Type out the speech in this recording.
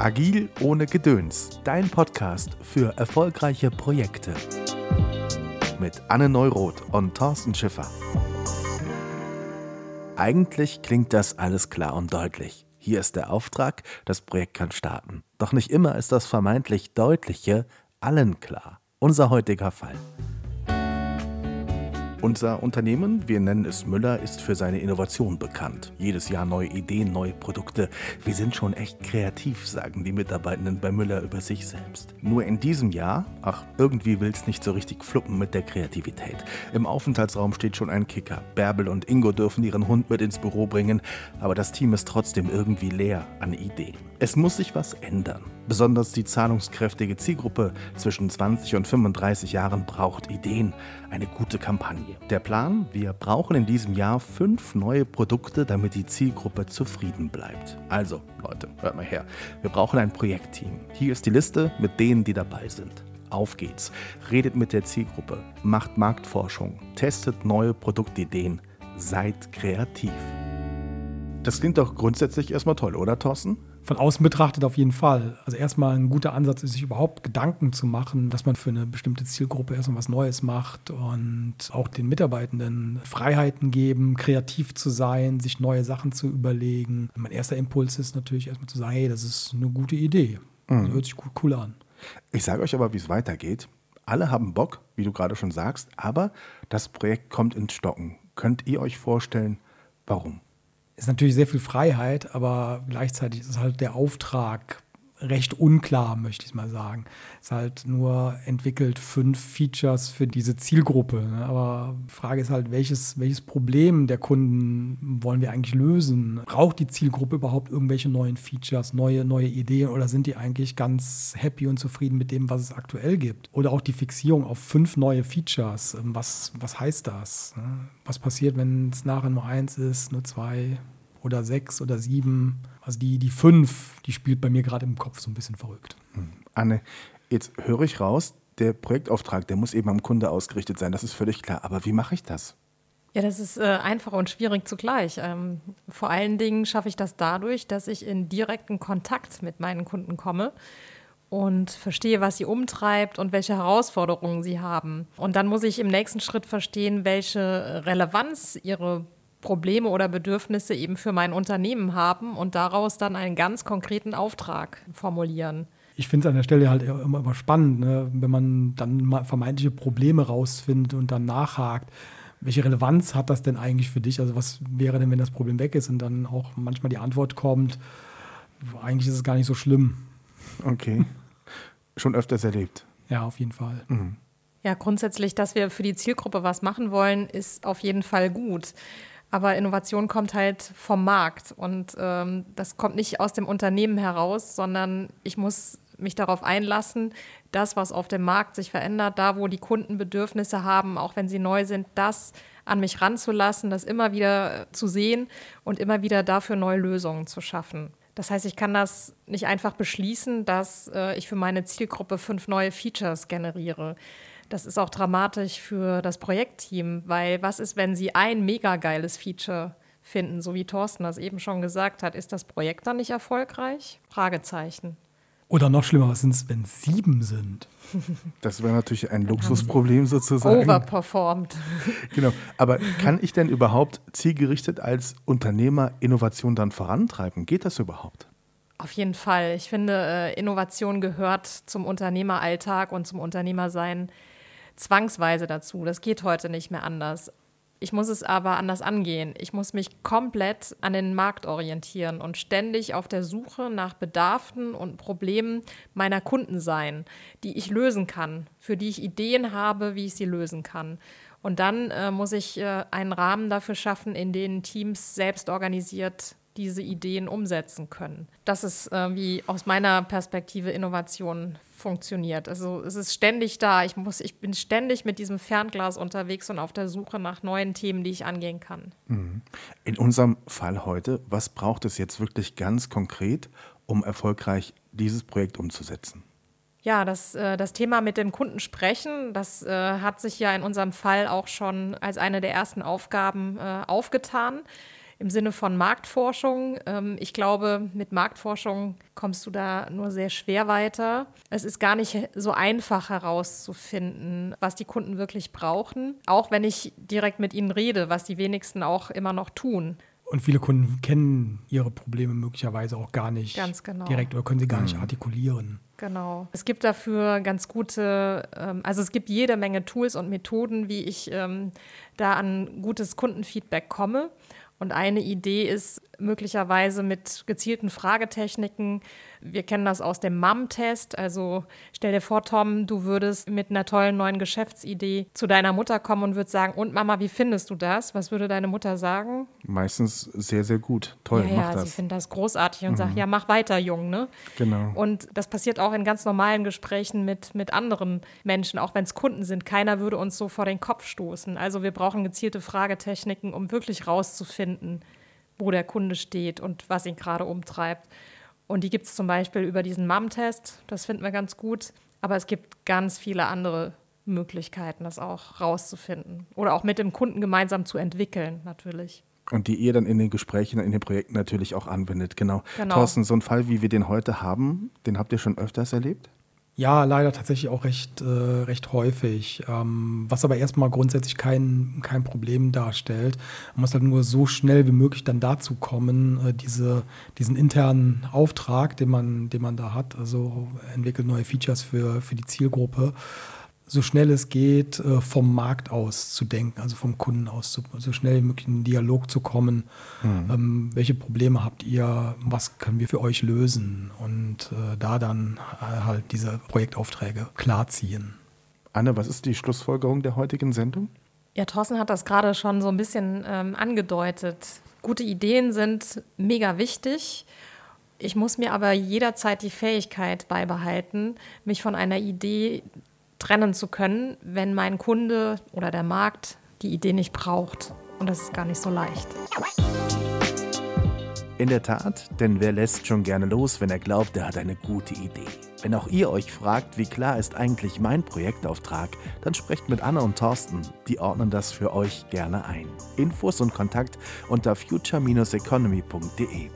Agil ohne Gedöns, dein Podcast für erfolgreiche Projekte. Mit Anne Neuroth und Thorsten Schiffer. Eigentlich klingt das alles klar und deutlich. Hier ist der Auftrag, das Projekt kann starten. Doch nicht immer ist das vermeintlich Deutliche allen klar. Unser heutiger Fall. Unser Unternehmen, wir nennen es Müller, ist für seine Innovation bekannt. Jedes Jahr neue Ideen, neue Produkte. Wir sind schon echt kreativ, sagen die Mitarbeitenden bei Müller über sich selbst. Nur in diesem Jahr, ach, irgendwie will es nicht so richtig fluppen mit der Kreativität. Im Aufenthaltsraum steht schon ein Kicker. Bärbel und Ingo dürfen ihren Hund mit ins Büro bringen, aber das Team ist trotzdem irgendwie leer an Ideen. Es muss sich was ändern. Besonders die zahlungskräftige Zielgruppe zwischen 20 und 35 Jahren braucht Ideen, eine gute Kampagne. Der Plan, wir brauchen in diesem Jahr fünf neue Produkte, damit die Zielgruppe zufrieden bleibt. Also, Leute, hört mal her. Wir brauchen ein Projektteam. Hier ist die Liste mit denen, die dabei sind. Auf geht's. Redet mit der Zielgruppe, macht Marktforschung, testet neue Produktideen, seid kreativ. Das klingt doch grundsätzlich erstmal toll, oder Thorsten? Von außen betrachtet auf jeden Fall. Also erstmal ein guter Ansatz ist, sich überhaupt Gedanken zu machen, dass man für eine bestimmte Zielgruppe erstmal was Neues macht und auch den Mitarbeitenden Freiheiten geben, kreativ zu sein, sich neue Sachen zu überlegen. Mein erster Impuls ist natürlich erstmal zu sagen, hey, das ist eine gute Idee. Das mhm. hört sich cool, cool an. Ich sage euch aber, wie es weitergeht. Alle haben Bock, wie du gerade schon sagst, aber das Projekt kommt ins Stocken. Könnt ihr euch vorstellen, warum? Ist natürlich sehr viel Freiheit, aber gleichzeitig ist halt der Auftrag recht unklar, möchte ich mal sagen. Es halt nur entwickelt fünf Features für diese Zielgruppe. Ne? Aber die Frage ist halt, welches, welches Problem der Kunden wollen wir eigentlich lösen? Braucht die Zielgruppe überhaupt irgendwelche neuen Features, neue, neue Ideen oder sind die eigentlich ganz happy und zufrieden mit dem, was es aktuell gibt? Oder auch die Fixierung auf fünf neue Features. Ähm, was, was heißt das? Ne? Was passiert, wenn es nachher nur eins ist, nur zwei oder sechs oder sieben? Also die, die fünf, die spielt bei mir gerade im Kopf so ein bisschen verrückt. Hm. Anne, jetzt höre ich raus, der Projektauftrag, der muss eben am Kunde ausgerichtet sein, das ist völlig klar. Aber wie mache ich das? Ja, das ist äh, einfach und schwierig zugleich. Ähm, vor allen Dingen schaffe ich das dadurch, dass ich in direkten Kontakt mit meinen Kunden komme und verstehe, was sie umtreibt und welche Herausforderungen sie haben. Und dann muss ich im nächsten Schritt verstehen, welche Relevanz ihre Probleme oder Bedürfnisse eben für mein Unternehmen haben und daraus dann einen ganz konkreten Auftrag formulieren. Ich finde es an der Stelle halt immer, immer spannend, ne? wenn man dann mal vermeintliche Probleme rausfindet und dann nachhakt. Welche Relevanz hat das denn eigentlich für dich? Also was wäre denn, wenn das Problem weg ist und dann auch manchmal die Antwort kommt, eigentlich ist es gar nicht so schlimm. Okay. Schon öfters erlebt. Ja, auf jeden Fall. Mhm. Ja, grundsätzlich, dass wir für die Zielgruppe was machen wollen, ist auf jeden Fall gut. Aber Innovation kommt halt vom Markt und ähm, das kommt nicht aus dem Unternehmen heraus, sondern ich muss mich darauf einlassen, das, was auf dem Markt sich verändert, da, wo die Kunden Bedürfnisse haben, auch wenn sie neu sind, das an mich ranzulassen, das immer wieder zu sehen und immer wieder dafür neue Lösungen zu schaffen. Das heißt, ich kann das nicht einfach beschließen, dass äh, ich für meine Zielgruppe fünf neue Features generiere. Das ist auch dramatisch für das Projektteam, weil was ist, wenn sie ein mega geiles Feature finden, so wie Thorsten das eben schon gesagt hat, ist das Projekt dann nicht erfolgreich? Fragezeichen. Oder noch schlimmer, was sind es, wenn es sieben sind? Das wäre natürlich ein Luxusproblem sozusagen. Overperformed. Genau. Aber kann ich denn überhaupt zielgerichtet als Unternehmer Innovation dann vorantreiben? Geht das überhaupt? Auf jeden Fall. Ich finde, äh, Innovation gehört zum Unternehmeralltag und zum Unternehmersein zwangsweise dazu. Das geht heute nicht mehr anders. Ich muss es aber anders angehen. Ich muss mich komplett an den Markt orientieren und ständig auf der Suche nach Bedarfen und Problemen meiner Kunden sein, die ich lösen kann, für die ich Ideen habe, wie ich sie lösen kann. Und dann äh, muss ich äh, einen Rahmen dafür schaffen, in den Teams selbst organisiert diese Ideen umsetzen können. Das ist, äh, wie aus meiner Perspektive Innovation funktioniert. Also es ist ständig da. Ich, muss, ich bin ständig mit diesem Fernglas unterwegs und auf der Suche nach neuen Themen, die ich angehen kann. Mhm. In unserem Fall heute, was braucht es jetzt wirklich ganz konkret, um erfolgreich dieses Projekt umzusetzen? Ja, das, äh, das Thema mit dem Kunden sprechen, das äh, hat sich ja in unserem Fall auch schon als eine der ersten Aufgaben äh, aufgetan. Im Sinne von Marktforschung. Ähm, ich glaube, mit Marktforschung kommst du da nur sehr schwer weiter. Es ist gar nicht so einfach herauszufinden, was die Kunden wirklich brauchen, auch wenn ich direkt mit ihnen rede, was die wenigsten auch immer noch tun. Und viele Kunden kennen ihre Probleme möglicherweise auch gar nicht Ganz genau. direkt oder können sie gar nicht artikulieren. Genau. Es gibt dafür ganz gute, ähm, also es gibt jede Menge Tools und Methoden, wie ich ähm, da an gutes Kundenfeedback komme. Und eine Idee ist möglicherweise mit gezielten Fragetechniken. Wir kennen das aus dem MAM-Test. Also stell dir vor, Tom, du würdest mit einer tollen neuen Geschäftsidee zu deiner Mutter kommen und würdest sagen, und Mama, wie findest du das? Was würde deine Mutter sagen? Meistens sehr, sehr gut. Toll, ja, mach ja, das. sie findet das großartig und sagt, ja, mach weiter, Jung. Ne? Genau. Und das passiert auch in ganz normalen Gesprächen mit, mit anderen Menschen, auch wenn es Kunden sind. Keiner würde uns so vor den Kopf stoßen. Also wir brauchen gezielte Fragetechniken, um wirklich rauszufinden, wo der Kunde steht und was ihn gerade umtreibt. Und die gibt es zum Beispiel über diesen MAM-Test, das finden wir ganz gut. Aber es gibt ganz viele andere Möglichkeiten, das auch rauszufinden. Oder auch mit dem Kunden gemeinsam zu entwickeln, natürlich. Und die ihr dann in den Gesprächen, in den Projekten natürlich auch anwendet. Genau. Genau. Thorsten, so ein Fall, wie wir den heute haben, den habt ihr schon öfters erlebt? Ja, leider tatsächlich auch recht, äh, recht häufig. Ähm, was aber erstmal grundsätzlich kein, kein Problem darstellt. Man muss halt nur so schnell wie möglich dann dazu kommen, äh, diese, diesen internen Auftrag, den man, den man da hat, also entwickelt neue Features für, für die Zielgruppe, so schnell es geht, äh, vom Markt aus zu denken, also vom Kunden aus, zu, so schnell wie möglich in den Dialog zu kommen. Ähm, welche Probleme habt ihr? Was können wir für euch lösen? Und äh, da dann äh, halt diese Projektaufträge klarziehen. Anne, was ist die Schlussfolgerung der heutigen Sendung? Ja, Thorsten hat das gerade schon so ein bisschen ähm, angedeutet. Gute Ideen sind mega wichtig. Ich muss mir aber jederzeit die Fähigkeit beibehalten, mich von einer Idee trennen zu können, wenn mein Kunde oder der Markt die Idee nicht braucht. Und das ist gar nicht so leicht. In der Tat, denn wer lässt schon gerne los, wenn er glaubt, er hat eine gute Idee? Wenn auch ihr euch fragt, wie klar ist eigentlich mein Projektauftrag, dann sprecht mit Anne und Thorsten. Die ordnen das für euch gerne ein. Infos und Kontakt unter future-economy.de.